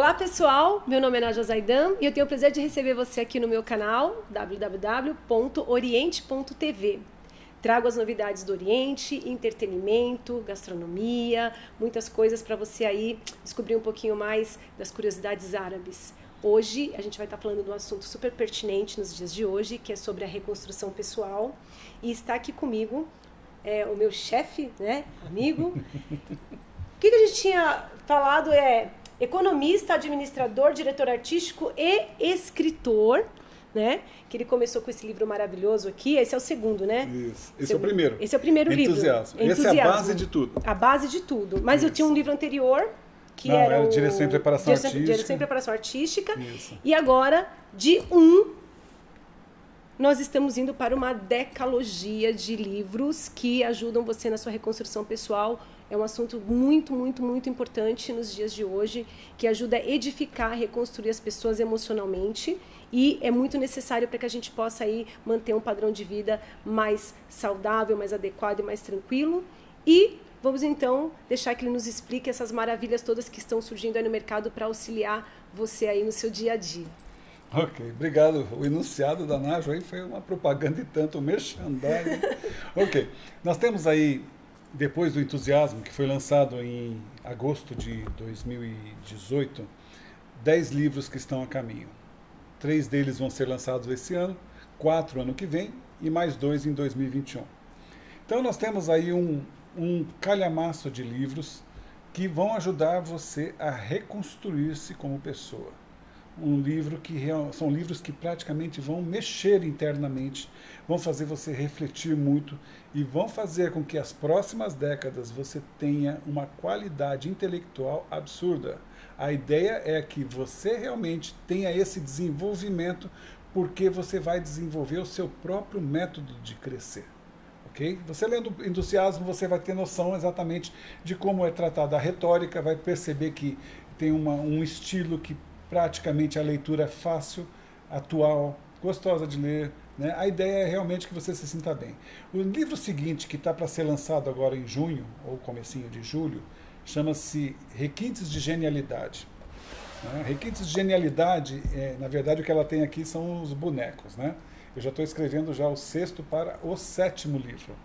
Olá pessoal, meu nome é Naja Zaidan e eu tenho o prazer de receber você aqui no meu canal www.oriente.tv. Trago as novidades do Oriente, entretenimento, gastronomia, muitas coisas para você aí descobrir um pouquinho mais das curiosidades árabes. Hoje a gente vai estar falando de um assunto super pertinente nos dias de hoje, que é sobre a reconstrução pessoal. E está aqui comigo é, o meu chefe, né, amigo. O que, que a gente tinha falado é economista, administrador, diretor artístico e escritor, né? Que ele começou com esse livro maravilhoso aqui. Esse é o segundo, né? Isso. Esse, é o primeiro. Esse é o primeiro Entusiasmo. livro. Entusiasmo. Essa é a base de tudo. A base de tudo. Mas Isso. eu tinha um livro anterior que Não, era, era o... direção e preparação direção, artística. Direção e preparação artística. Isso. E agora, de um, nós estamos indo para uma decalogia de livros que ajudam você na sua reconstrução pessoal é um assunto muito, muito, muito importante nos dias de hoje, que ajuda a edificar, reconstruir as pessoas emocionalmente e é muito necessário para que a gente possa aí manter um padrão de vida mais saudável, mais adequado e mais tranquilo. E vamos então deixar que ele nos explique essas maravilhas todas que estão surgindo aí no mercado para auxiliar você aí no seu dia a dia. Ok, obrigado. O enunciado da Najo aí foi uma propaganda e tanto, um merchandising. ok, nós temos aí depois do Entusiasmo, que foi lançado em agosto de 2018, dez livros que estão a caminho. Três deles vão ser lançados esse ano, quatro ano que vem e mais dois em 2021. Então nós temos aí um, um calhamaço de livros que vão ajudar você a reconstruir-se como pessoa um livro que são livros que praticamente vão mexer internamente, vão fazer você refletir muito e vão fazer com que as próximas décadas você tenha uma qualidade intelectual absurda. A ideia é que você realmente tenha esse desenvolvimento porque você vai desenvolver o seu próprio método de crescer. Okay? Você lendo Entusiasmo, você vai ter noção exatamente de como é tratada a retórica, vai perceber que tem uma, um estilo que praticamente a leitura é fácil, atual, gostosa de ler. Né? A ideia é realmente que você se sinta bem. O livro seguinte, que está para ser lançado agora em junho, ou comecinho de julho, chama-se Requintes de Genialidade. Né? Requintes de Genialidade, é, na verdade, o que ela tem aqui são os bonecos. Né? Eu já estou escrevendo já o sexto para o sétimo livro.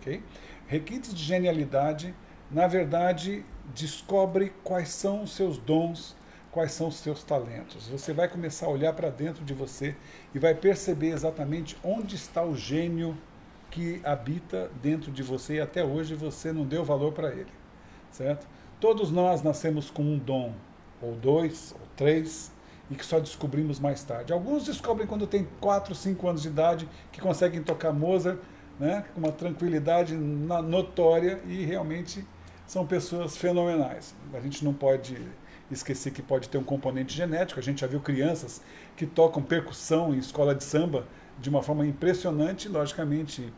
Okay? Requintes de Genialidade, na verdade, descobre quais são os seus dons, quais são os seus talentos. Você vai começar a olhar para dentro de você e vai perceber exatamente onde está o gênio que habita dentro de você e até hoje você não deu valor para ele, certo? Todos nós nascemos com um dom, ou dois, ou três, e que só descobrimos mais tarde. Alguns descobrem quando tem 4, 5 anos de idade, que conseguem tocar Mozart né, com uma tranquilidade notória e realmente são pessoas fenomenais. A gente não pode esqueci que pode ter um componente genético. A gente já viu crianças que tocam percussão em escola de samba de uma forma impressionante. Logicamente,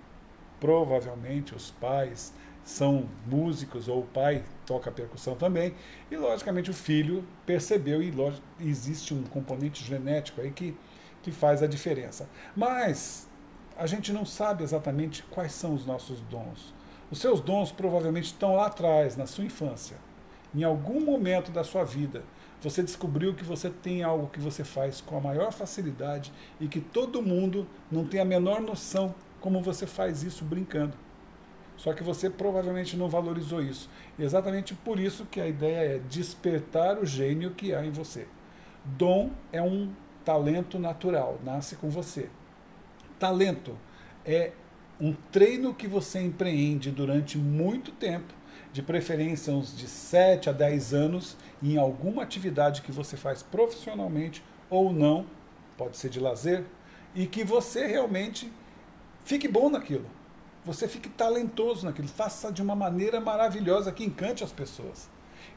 provavelmente os pais são músicos ou o pai toca percussão também. E logicamente o filho percebeu e existe um componente genético aí que, que faz a diferença. Mas a gente não sabe exatamente quais são os nossos dons. Os seus dons provavelmente estão lá atrás, na sua infância em algum momento da sua vida, você descobriu que você tem algo que você faz com a maior facilidade e que todo mundo não tem a menor noção como você faz isso brincando. Só que você provavelmente não valorizou isso. E exatamente por isso que a ideia é despertar o gênio que há em você. Dom é um talento natural, nasce com você. Talento é um treino que você empreende durante muito tempo de preferência uns de 7 a 10 anos, em alguma atividade que você faz profissionalmente ou não, pode ser de lazer, e que você realmente fique bom naquilo. Você fique talentoso naquilo, faça de uma maneira maravilhosa que encante as pessoas.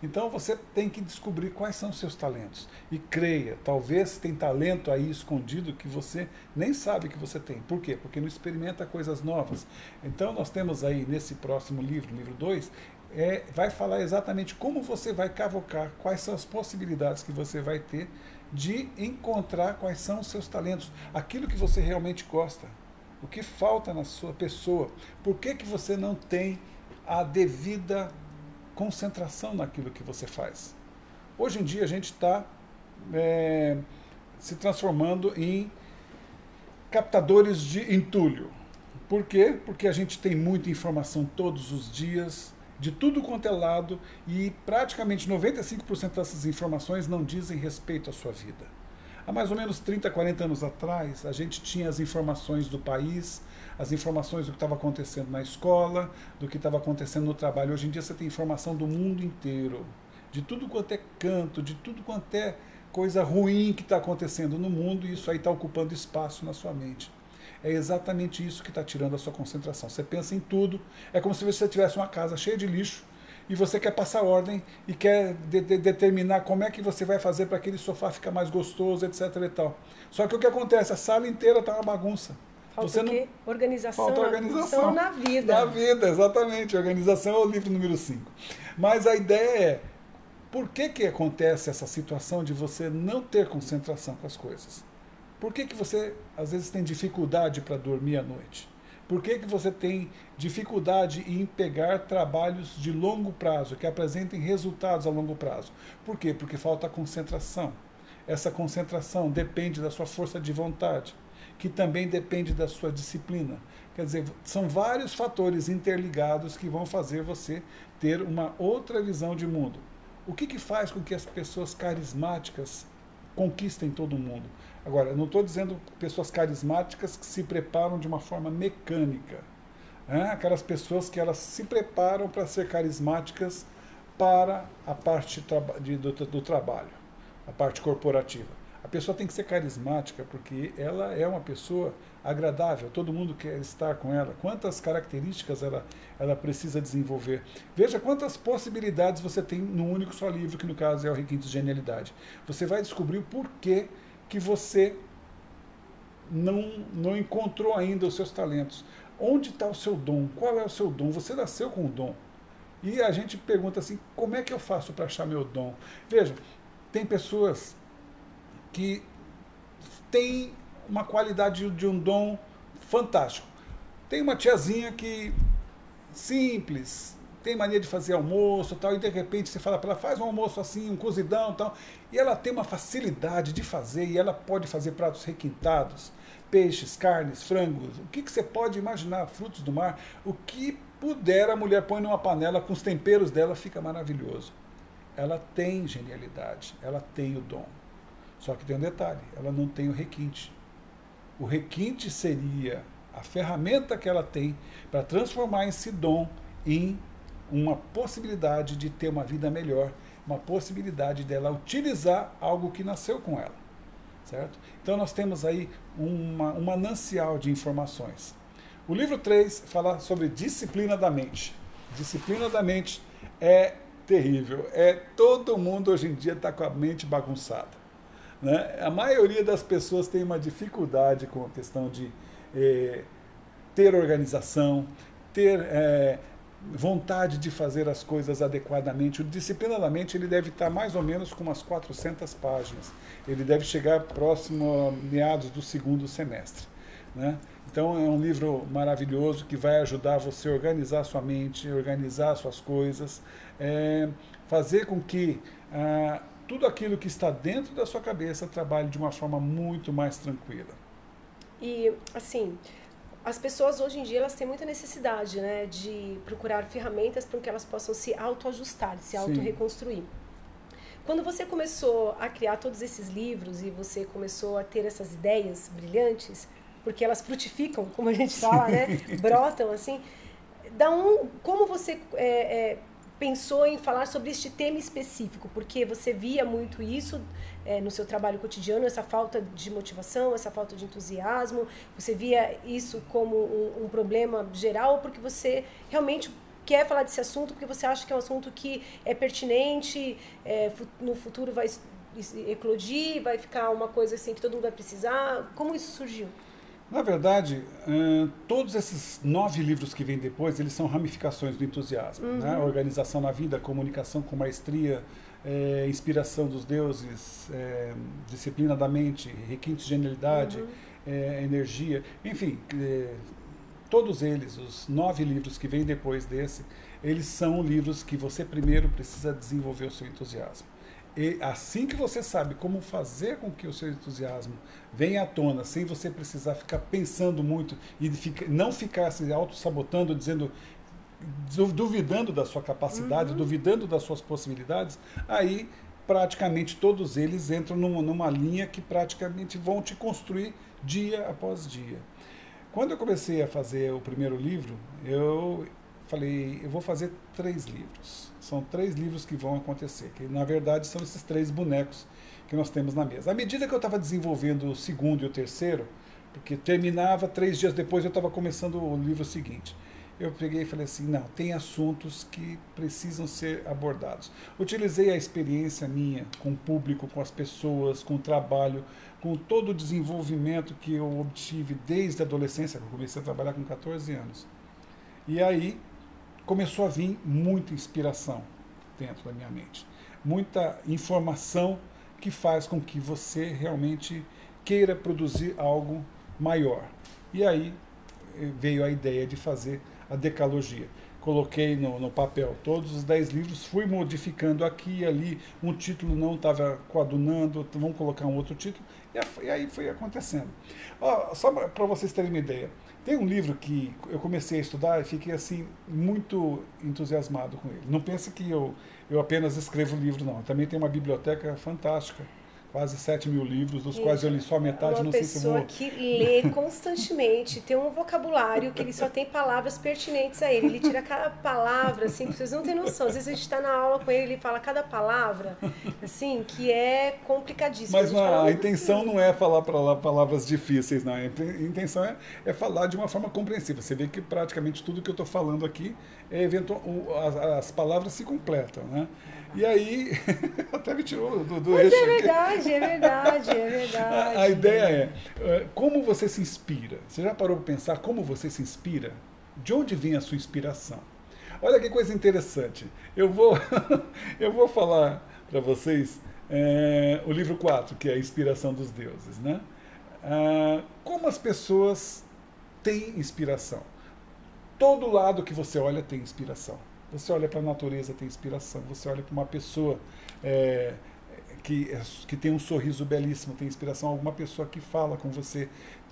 Então você tem que descobrir quais são os seus talentos. E creia, talvez tem talento aí escondido que você nem sabe que você tem. Por quê? Porque não experimenta coisas novas. Então nós temos aí nesse próximo livro, livro 2, é, vai falar exatamente como você vai cavocar, quais são as possibilidades que você vai ter de encontrar quais são os seus talentos, aquilo que você realmente gosta, o que falta na sua pessoa, por que, que você não tem a devida concentração naquilo que você faz. Hoje em dia a gente está é, se transformando em captadores de entulho. Por quê? Porque a gente tem muita informação todos os dias, de tudo quanto é lado, e praticamente 95% dessas informações não dizem respeito à sua vida. Há mais ou menos 30, 40 anos atrás, a gente tinha as informações do país, as informações do que estava acontecendo na escola, do que estava acontecendo no trabalho. Hoje em dia você tem informação do mundo inteiro, de tudo quanto é canto, de tudo quanto é coisa ruim que está acontecendo no mundo, e isso aí está ocupando espaço na sua mente. É exatamente isso que está tirando a sua concentração. Você pensa em tudo, é como se você tivesse uma casa cheia de lixo e você quer passar ordem e quer de, de, determinar como é que você vai fazer para aquele sofá ficar mais gostoso, etc. E tal. Só que o que acontece? A sala inteira está uma bagunça. Falta você? Não... Organização, Falta organização na vida. Na vida, exatamente. Organização é o livro número 5. Mas a ideia é, por que, que acontece essa situação de você não ter concentração com as coisas? Por que, que você, às vezes, tem dificuldade para dormir à noite? Por que, que você tem dificuldade em pegar trabalhos de longo prazo, que apresentem resultados a longo prazo? Por quê? Porque falta concentração. Essa concentração depende da sua força de vontade, que também depende da sua disciplina. Quer dizer, são vários fatores interligados que vão fazer você ter uma outra visão de mundo. O que, que faz com que as pessoas carismáticas conquistem todo mundo? Agora, não estou dizendo pessoas carismáticas que se preparam de uma forma mecânica. Né? Aquelas pessoas que elas se preparam para ser carismáticas para a parte do, do trabalho, a parte corporativa. A pessoa tem que ser carismática porque ela é uma pessoa agradável, todo mundo quer estar com ela. Quantas características ela, ela precisa desenvolver. Veja quantas possibilidades você tem num único só livro, que no caso é o Requinte de Genialidade. Você vai descobrir o porquê que você não, não encontrou ainda os seus talentos. Onde está o seu dom? Qual é o seu dom? Você nasceu com o dom. E a gente pergunta assim: como é que eu faço para achar meu dom? Veja, tem pessoas que têm uma qualidade de um dom fantástico. Tem uma tiazinha que simples, tem mania de fazer almoço tal, e de repente você fala para ela, faz um almoço assim, um cozidão tal, e ela tem uma facilidade de fazer, e ela pode fazer pratos requintados, peixes, carnes, frangos, o que, que você pode imaginar, frutos do mar, o que puder a mulher põe numa panela com os temperos dela, fica maravilhoso. Ela tem genialidade, ela tem o dom. Só que tem um detalhe, ela não tem o requinte. O requinte seria a ferramenta que ela tem para transformar esse dom em uma possibilidade de ter uma vida melhor, uma possibilidade dela utilizar algo que nasceu com ela. Certo? Então nós temos aí uma, um manancial de informações. O livro 3 fala sobre disciplina da mente. Disciplina da mente é terrível. É todo mundo hoje em dia está com a mente bagunçada. Né? A maioria das pessoas tem uma dificuldade com a questão de eh, ter organização, ter eh, vontade de fazer as coisas adequadamente. O disciplinadamente ele deve estar mais ou menos com umas 400 páginas. Ele deve chegar próximo a meados do segundo semestre. Né? Então é um livro maravilhoso que vai ajudar você a organizar sua mente, organizar suas coisas, é, fazer com que ah, tudo aquilo que está dentro da sua cabeça trabalhe de uma forma muito mais tranquila. E assim, as pessoas hoje em dia elas têm muita necessidade né, de procurar ferramentas para que elas possam se autoajustar, se auto-reconstruir. Quando você começou a criar todos esses livros e você começou a ter essas ideias brilhantes, porque elas frutificam, como a gente fala, né, brotam assim, da um, como você é, é, pensou em falar sobre este tema específico? Porque você via muito isso é, no seu trabalho cotidiano, essa falta de motivação, essa falta de entusiasmo? Você via isso como um, um problema geral porque você realmente quer falar desse assunto porque você acha que é um assunto que é pertinente, é, no futuro vai eclodir, vai ficar uma coisa assim que todo mundo vai precisar? Como isso surgiu? Na verdade, uh, todos esses nove livros que vêm depois, eles são ramificações do entusiasmo. Uhum. Né? Organização na vida, comunicação com maestria, é, inspiração dos deuses, é, disciplina da mente, requintes de genialidade, uhum. é, energia, enfim, todos eles, os nove livros que vêm depois desse, eles são livros que você primeiro precisa desenvolver o seu entusiasmo. E assim que você sabe como fazer com que o seu entusiasmo venha à tona, sem você precisar ficar pensando muito e fica, não ficar se auto-sabotando, dizendo, duvidando da sua capacidade, uhum. duvidando das suas possibilidades, aí praticamente todos eles entram numa, numa linha que praticamente vão te construir dia após dia. Quando eu comecei a fazer o primeiro livro, eu falei, eu vou fazer três livros. São três livros que vão acontecer, que na verdade são esses três bonecos que nós temos na mesa. À medida que eu estava desenvolvendo o segundo e o terceiro, porque terminava três dias depois eu estava começando o livro seguinte eu peguei e falei assim: não, tem assuntos que precisam ser abordados. Utilizei a experiência minha com o público, com as pessoas, com o trabalho, com todo o desenvolvimento que eu obtive desde a adolescência, que eu comecei a trabalhar com 14 anos. E aí começou a vir muita inspiração dentro da minha mente, muita informação que faz com que você realmente queira produzir algo maior. E aí eh, veio a ideia de fazer a decalogia. Coloquei no, no papel todos os dez livros, fui modificando aqui e ali, um título não estava coadunando, vamos colocar um outro título, e, aí foi acontecendo. Ó, só para vocês terem uma ideia, tem um livro que eu comecei a estudar e fiquei assim muito entusiasmado com ele. Não pense que eu, eu apenas escrevo livro, não. Também tem uma biblioteca fantástica quase 7 mil livros, dos quais eu li só metade, uma não sei se vou... Uma pessoa que lê constantemente, tem um vocabulário que ele só tem palavras pertinentes a ele. Ele tira cada palavra, assim, vocês não têm noção. Às vezes a gente está na aula com ele, ele fala cada palavra, assim, que é complicadíssimo. Mas a, a intenção não é falar palavras difíceis, não. A intenção é, é falar de uma forma compreensível. Você vê que praticamente tudo que eu estou falando aqui, é eventual, as, as palavras se completam, né? E aí, até me tirou do, do Mas eixo. é verdade, é verdade, é verdade. A, a, ideia é, eh, como você se inspira? Você já parou para pensar como você se inspira? De onde vem a sua inspiração? Olha que coisa interessante. Eu vou, eu vou falar para vocês é, o livro 4, que é a inspiração dos deuses. Né? Ah, como as pessoas têm inspiração? Todo lado que você olha tem inspiração. Você olha para a natureza, tem inspiração. Você olha para uma pessoa é, que, é, que tem um sorriso belíssimo, tem inspiração. Alguma pessoa que fala com você.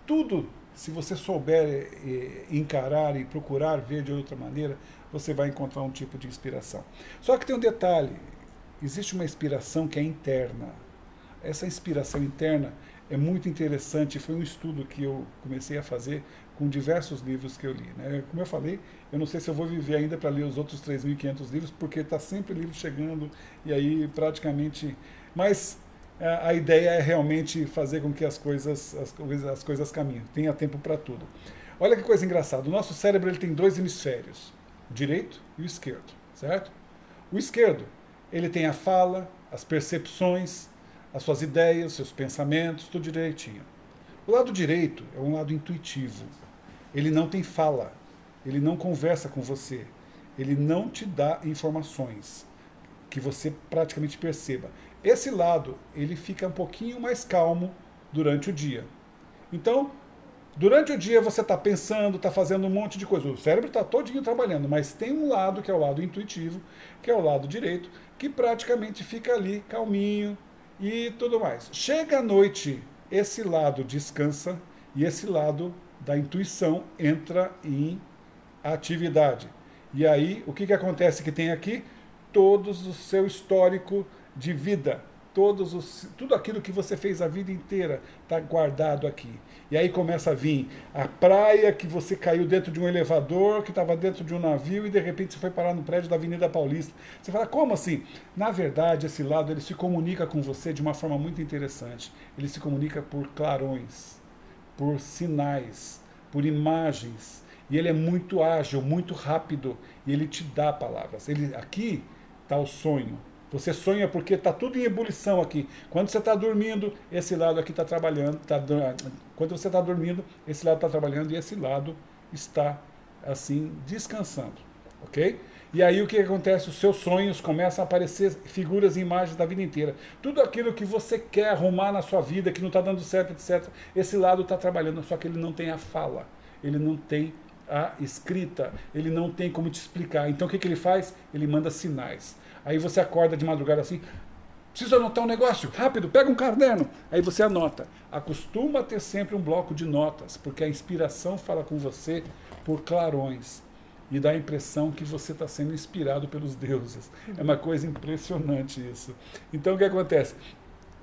Tudo, se você souber é, encarar e procurar ver de outra maneira, você vai encontrar um tipo de inspiração. Só que tem um detalhe: existe uma inspiração que é interna. Essa inspiração interna é muito interessante. Foi um estudo que eu comecei a fazer com diversos livros que eu li. Né? Como eu falei, eu não sei se eu vou viver ainda para ler os outros 3.500 livros, porque está sempre livro chegando e aí praticamente. Mas a, a, ideia é realmente fazer com que as coisas, as, as coisas caminhem, tenha tempo para tudo. Olha que coisa engraçada: o nosso cérebro ele tem dois hemisférios, o direito e o esquerdo, certo? O esquerdo ele tem a fala, as percepções, as suas ideias, seus pensamentos, tudo direitinho. O lado direito é um lado intuitivo, ele não tem fala, ele não conversa com você, ele não te dá informações que você praticamente perceba. Esse lado, ele fica um pouquinho mais calmo durante o dia. Então, durante o dia você está pensando, está fazendo um monte de coisa. O cérebro está todinho trabalhando, mas tem um lado que é o lado intuitivo, que é o lado direito, que praticamente fica ali calminho e tudo mais. Chega à noite, esse lado descansa e esse lado da intuição entra em atividade. E aí, o que, que acontece que tem aqui? Todos o seu histórico de vida, todos os, tudo aquilo que você fez a vida inteira está guardado aqui. E aí começa a vir a praia que você caiu dentro de um elevador, que estava dentro de um navio e de repente você foi parar no prédio da Avenida Paulista. Você fala, como assim? Na verdade, esse lado ele se comunica com você de uma forma muito interessante. Ele se comunica por clarões por sinais, por imagens. E ele é muito ágil, muito rápido, e ele te dá palavras. Ele aqui está o sonho. Você sonha porque está tudo em ebulição aqui. Quando você está dormindo, esse lado aqui está trabalhando. Tá, quando você está dormindo, esse lado está trabalhando e esse lado está assim descansando, ok? E aí o que acontece? Os seus sonhos começam a aparecer figuras e imagens da vida inteira. Tudo aquilo que você quer arrumar na sua vida, que não está dando certo, etc. Esse lado está trabalhando, só que ele não tem a fala, ele não tem a escrita, ele não tem como te explicar. Então o que, que ele faz? Ele manda sinais. Aí você acorda de madrugada assim, Preciso anotar um negócio, rápido, pega um caderno. Aí você anota. Acostuma a ter sempre um bloco de notas, porque a inspiração fala com você por clarões e dá a impressão que você está sendo inspirado pelos deuses. É uma coisa impressionante isso. Então o que acontece?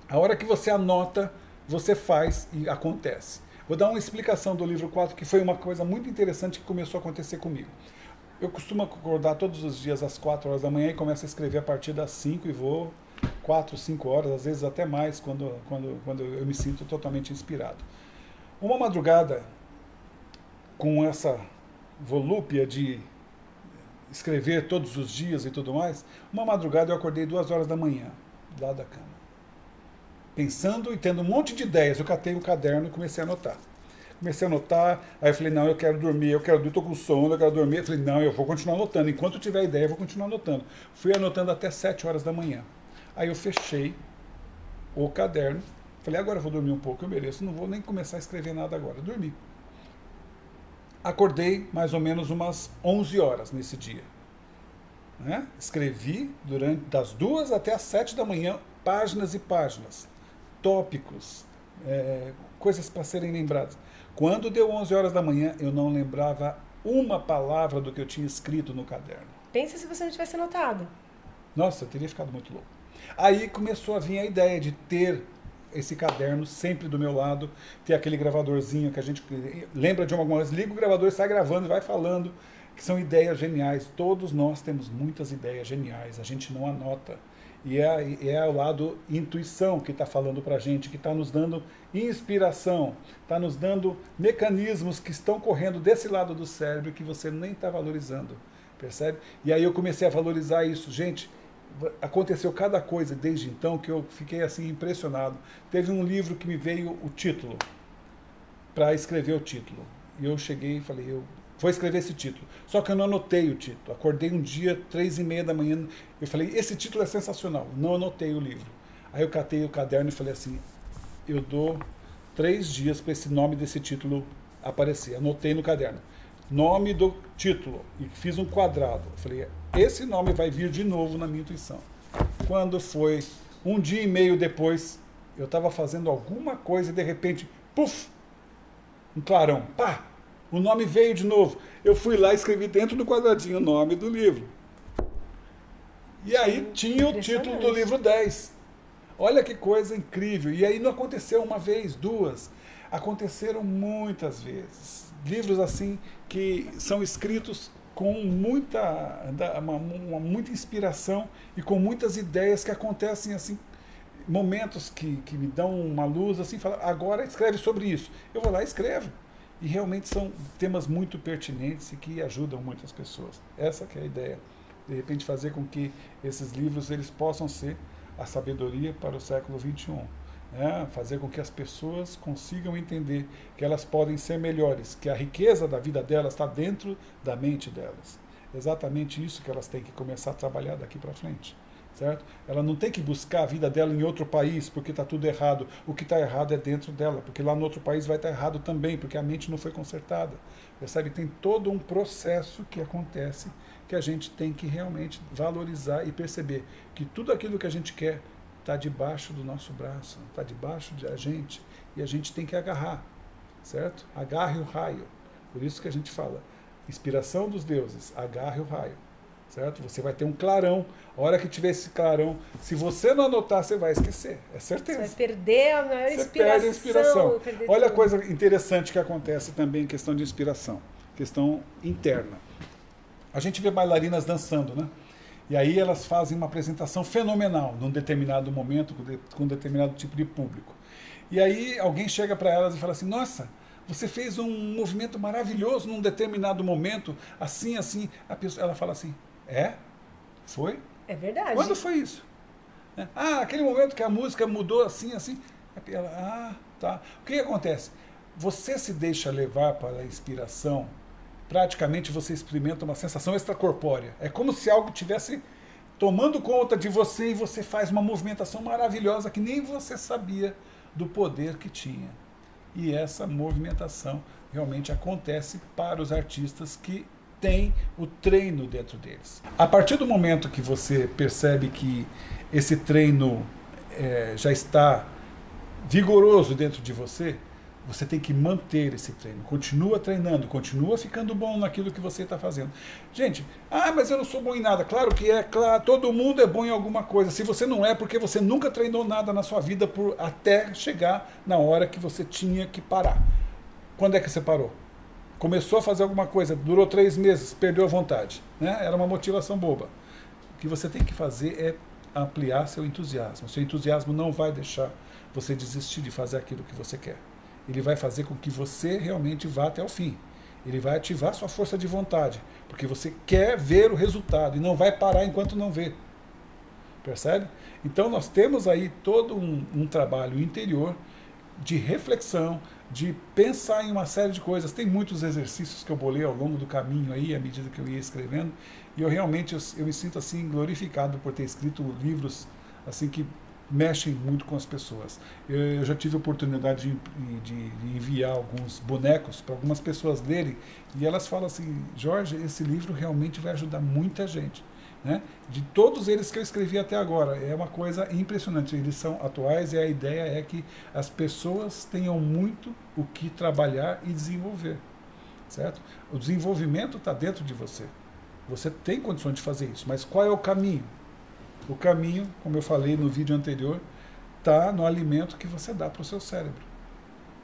A hora que você anota, você faz e acontece. Vou dar uma explicação do livro 4, que foi uma coisa muito interessante que começou a acontecer comigo. Eu costumo acordar todos os dias às 4 horas da manhã e começo a escrever a partir das 5 e vou 4, 5 horas, às vezes até mais, quando, quando, quando eu me sinto totalmente inspirado. Uma madrugada, com essa volúpia de escrever todos os dias e tudo mais, uma madrugada eu acordei duas horas da manhã, lá da cama. Pensando e tendo um monte de ideias, eu catei o um caderno e comecei a anotar. Comecei a anotar, aí eu falei, não, eu quero dormir, eu quero dormir, estou com sono, eu quero dormir. Eu falei, não, eu vou continuar anotando. Enquanto eu tiver ideia, eu vou continuar anotando. Fui anotando até sete horas da manhã. Aí eu fechei o caderno, falei, agora eu vou dormir um pouco, eu mereço, não vou nem começar a escrever nada agora. Dormi. Acordei mais ou menos umas 11 horas nesse dia. Né? Escrevi durante das duas até as sete da manhã páginas e páginas, tópicos, é, coisas para serem lembradas. Quando deu 11 horas da manhã, eu não lembrava uma palavra do que eu tinha escrito no caderno. Pensa se você não tivesse anotado. Nossa, eu teria ficado muito louco. Aí começou a vir a ideia de ter esse caderno sempre do meu lado, ter aquele gravadorzinho que a gente lembra de alguma coisa, liga o gravador, sai gravando e vai falando, que são ideias geniais. Todos nós temos muitas ideias geniais, a gente não anota. E é, é o lado intuição que está falando para a gente, que está nos dando inspiração, está nos dando mecanismos que estão correndo desse lado do cérebro que você nem está valorizando, percebe? E aí eu comecei a valorizar isso. Gente, aconteceu cada coisa desde então que eu fiquei assim impressionado. Teve um livro que me veio o título para escrever o título. E eu cheguei e falei, eu vou escrever esse título. Só que eu não anotei o título. Acordei um dia, três e meia da manhã, eu falei, esse título é sensacional. Não anotei o livro. Aí eu catei o caderno e falei assim, eu dou três dias para esse nome desse título aparecer. Anotei no caderno. Nome do título. E fiz um quadrado. Eu falei, esse nome vai vir de novo na minha intuição. Quando foi um dia e meio depois, eu estava fazendo alguma coisa e de repente, puf, um clarão, pá, o nome veio de novo. Eu fui lá e escrevi dentro do quadradinho o nome do livro. E aí tinha o título do livro 10. Olha que coisa incrível. E aí não aconteceu uma vez, duas. Aconteceram muitas vezes. Livros assim que são escritos com muita, uma, uma, muita inspiração e com muitas ideias que acontecem assim, momentos que, que me dão uma luz assim, fala, agora escreve sobre isso. Eu vou lá e escrevo. E realmente são temas muito pertinentes e que ajudam muitas pessoas. Essa é a ideia. De repente fazer com que esses livros eles possam ser a sabedoria para o século 21 né? fazer com que as pessoas consigam entender que elas podem ser melhores, que a riqueza da vida delas está dentro da mente delas. Exatamente isso que elas têm que começar a trabalhar daqui para frente. Certo? Ela não tem que buscar a vida dela em outro país porque está tudo errado. O que está errado é dentro dela, porque lá no outro país vai estar tá errado também, porque a mente não foi consertada. Percebe? Tem todo um processo que acontece que a gente tem que realmente valorizar e perceber que tudo aquilo que a gente quer está debaixo do nosso braço, está debaixo de a gente e a gente tem que agarrar, certo? Agarre o raio. Por isso que a gente fala, inspiração dos deuses, agarre o raio, certo? Você vai ter um clarão. A hora que tiver esse clarão, se você não anotar, você vai esquecer, é certeza. Você vai perder a maior você inspiração. Perde a inspiração. Olha a coisa interessante que acontece também em questão de inspiração, questão interna. A gente vê bailarinas dançando, né? E aí elas fazem uma apresentação fenomenal num determinado momento, com um determinado tipo de público. E aí alguém chega para elas e fala assim: Nossa, você fez um movimento maravilhoso num determinado momento, assim, assim. A pessoa, ela fala assim: É? Foi? É verdade. Quando foi isso? É. Ah, aquele momento que a música mudou assim, assim. Ela, ah, tá. O que, que acontece? Você se deixa levar para a inspiração praticamente você experimenta uma sensação extracorpórea. É como se algo tivesse tomando conta de você e você faz uma movimentação maravilhosa que nem você sabia do poder que tinha. E essa movimentação realmente acontece para os artistas que têm o treino dentro deles. A partir do momento que você percebe que esse treino é, já está vigoroso dentro de você, você tem que manter esse treino. Continua treinando, continua ficando bom naquilo que você está fazendo. Gente, ah, mas eu não sou bom em nada. Claro que é, claro, todo mundo é bom em alguma coisa. Se você não é, porque você nunca treinou nada na sua vida por, até chegar na hora que você tinha que parar. Quando é que você parou? Começou a fazer alguma coisa, durou três meses, perdeu a vontade. Né? Era uma motivação boba. O que você tem que fazer é ampliar seu entusiasmo. Seu entusiasmo não vai deixar você desistir de fazer aquilo que você quer ele vai fazer com que você realmente vá até o fim. Ele vai ativar sua força de vontade, porque você quer ver o resultado e não vai parar enquanto não vê. Percebe? Então nós temos aí todo um, um trabalho interior de reflexão, de pensar em uma série de coisas. Tem muitos exercícios que eu bolei ao longo do caminho aí, à medida que eu ia escrevendo, e eu realmente eu, eu me sinto assim glorificado por ter escrito livros assim que mexem muito com as pessoas. Eu, eu já tive a oportunidade de, de, de enviar alguns bonecos para algumas pessoas lerem e elas falam assim: Jorge, esse livro realmente vai ajudar muita gente. Né? De todos eles que eu escrevi até agora, é uma coisa impressionante. Eles são atuais e a ideia é que as pessoas tenham muito o que trabalhar e desenvolver. Certo? O desenvolvimento está dentro de você. Você tem condições de fazer isso, mas qual é o caminho? O caminho, como eu falei no vídeo anterior, está no alimento que você dá para o seu cérebro.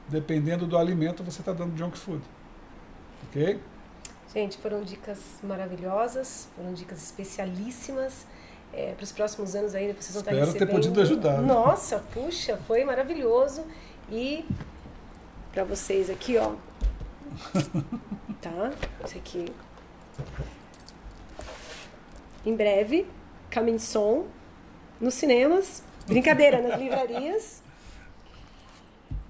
Dependendo do alimento, você está dando junk food. Ok? Gente, foram dicas maravilhosas, foram dicas especialíssimas. É, para os próximos anos ainda vocês vão Espero estar recebendo. ter podido ajudar. Né? Nossa, puxa, foi maravilhoso. E para vocês aqui, ó. tá? Esse aqui. Em breve Coming Som nos cinemas, brincadeira, nas livrarias.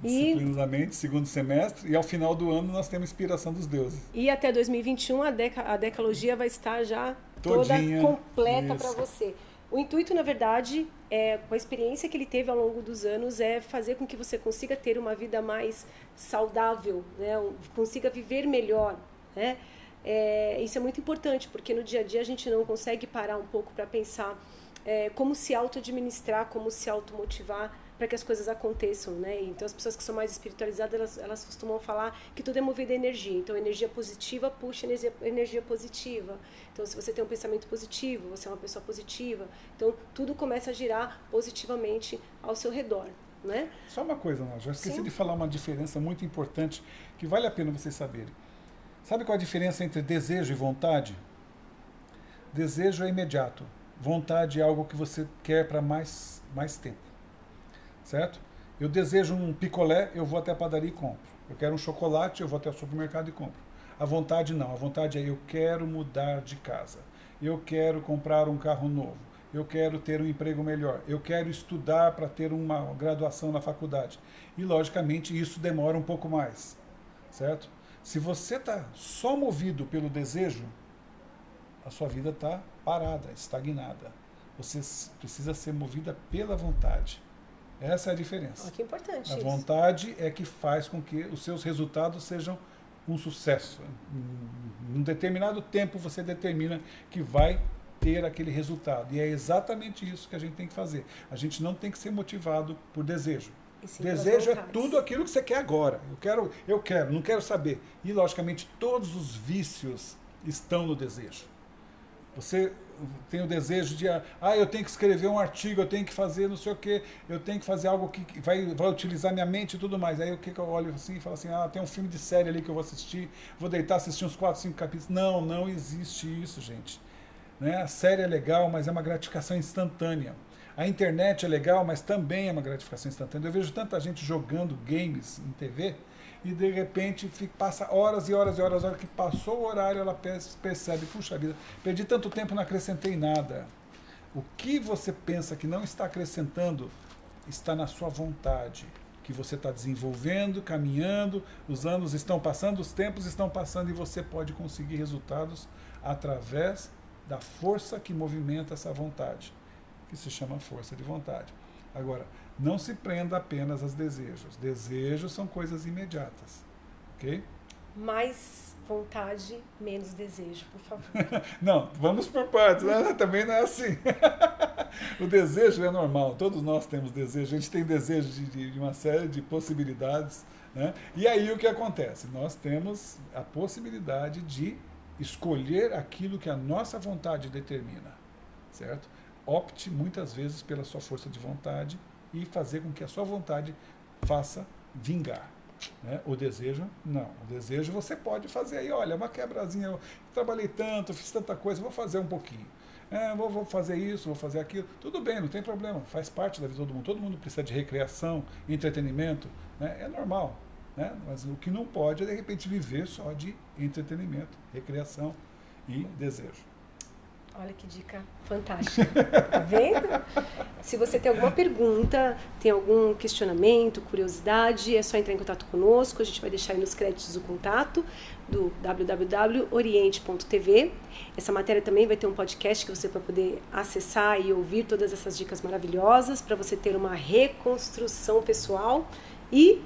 Disciplinadamente, segundo semestre, e ao final do ano nós temos Inspiração dos Deuses. E até 2021 a, deca, a decalogia vai estar já Todinha, toda completa para você. O intuito, na verdade, é, com a experiência que ele teve ao longo dos anos, é fazer com que você consiga ter uma vida mais saudável, né? consiga viver melhor. Né? É, isso é muito importante, porque no dia a dia a gente não consegue parar um pouco para pensar é, como se auto-administrar, como se automotivar para que as coisas aconteçam, né? Então as pessoas que são mais espiritualizadas, elas, elas costumam falar que tudo é movido a energia. Então energia positiva puxa energia, energia positiva. Então se você tem um pensamento positivo, você é uma pessoa positiva, então tudo começa a girar positivamente ao seu redor. Né? Só uma coisa, Nádia, eu esqueci Sim. de falar uma diferença muito importante que vale a pena vocês saberem. Sabe qual a diferença entre desejo e vontade? Desejo é imediato. Vontade é algo que você quer para mais, mais tempo. Certo? Eu desejo um picolé, eu vou até a padaria e compro. Eu quero um chocolate, eu vou até o supermercado e compro. A vontade não. A vontade é eu quero mudar de casa. Eu quero comprar um carro novo. Eu quero ter um emprego melhor. Eu quero estudar para ter uma graduação na faculdade. E, logicamente, isso demora um pouco mais. Certo? Se você está só movido pelo desejo, a sua vida está parada, estagnada. Você precisa ser movida pela vontade. Essa é a diferença. Oh, que importante. A isso. vontade é que faz com que os seus resultados sejam um sucesso. Em um determinado tempo você determina que vai ter aquele resultado. E é exatamente isso que a gente tem que fazer. A gente não tem que ser motivado por desejo. Desejo é tudo aquilo que você quer agora. Eu quero, eu quero, não quero saber. E logicamente todos os vícios estão no desejo. Você tem o desejo de, ah, eu tenho que escrever um artigo, eu tenho que fazer não sei o quê, eu tenho que fazer algo que vai, vai utilizar minha mente e tudo mais. Aí o que, eu olho assim e falo assim, ah, tem um filme de série ali que eu vou assistir, vou deitar, assistir uns 4, 5 capítulos. Não, não existe isso, gente. Né? A série é legal, mas é uma gratificação instantânea. A internet é legal, mas também é uma gratificação instantânea. Eu vejo tanta gente jogando games em TV e de repente fica, passa horas e horas e horas, hora que passou o horário, ela percebe, puxa vida, perdi tanto tempo, não acrescentei nada. O que você pensa que não está acrescentando está na sua vontade, que você está desenvolvendo, caminhando, os anos estão passando, os tempos estão passando e você pode conseguir resultados através da força que movimenta essa vontade que se chama força de vontade. Agora, não se prenda apenas aos desejos. Desejos são coisas imediatas, ok? Mais vontade, menos desejo, por favor. não, vamos por partes, né? também não é assim. o desejo é normal, todos nós temos desejo, a gente tem desejo de, de uma série de possibilidades. Né? E aí o que acontece? Nós temos a possibilidade de escolher aquilo que a nossa vontade determina, certo? Opte muitas vezes pela sua força de vontade e fazer com que a sua vontade faça vingar. Né? O desejo, não. O desejo você pode fazer aí, olha, uma quebrazinha, eu trabalhei tanto, fiz tanta coisa, vou fazer um pouquinho. É, vou, vou, fazer isso, vou fazer aquilo. Tudo bem, não tem problema, faz parte da vida de todo mundo. Todo mundo precisa de recreação, entretenimento, né? é normal. Né? Mas o que não pode é, de repente, viver só de entretenimento, recreação e desejo. Olha que dica fantástica. Tá vendo? Se você tem alguma pergunta, tem algum questionamento, curiosidade, é só entrar em contato conosco. A gente vai deixar aí nos créditos o contato do www.oriente.tv. Essa matéria também vai ter um podcast que você vai poder acessar e ouvir todas essas dicas maravilhosas para você ter uma reconstrução pessoal. E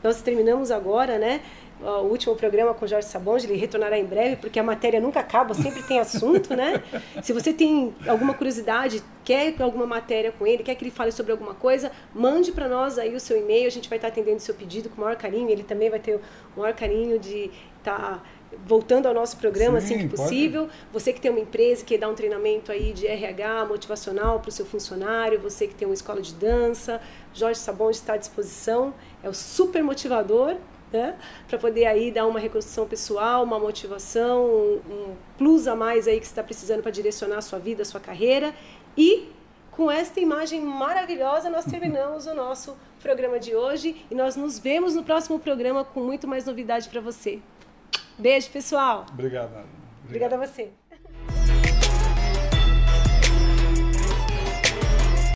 nós terminamos agora, né? O último programa com Jorge Sabonge, ele retornará em breve, porque a matéria nunca acaba, sempre tem assunto, né? Se você tem alguma curiosidade, quer alguma matéria com ele, quer que ele fale sobre alguma coisa, mande para nós aí o seu e-mail, a gente vai estar atendendo o seu pedido com o maior carinho, ele também vai ter o maior carinho de estar tá voltando ao nosso programa Sim, assim que possível. Pode. Você que tem uma empresa que dá um treinamento aí de RH motivacional para o seu funcionário, você que tem uma escola de dança, Jorge Sabon está à disposição, é o super motivador né? Para poder aí dar uma reconstrução pessoal, uma motivação, um, plus a mais aí que você está precisando para direcionar a sua vida, a sua carreira. E com esta imagem maravilhosa, nós terminamos o nosso programa de hoje e nós nos vemos no próximo programa com muito mais novidade para você. Beijo, pessoal. Obrigado. Obrigada a você.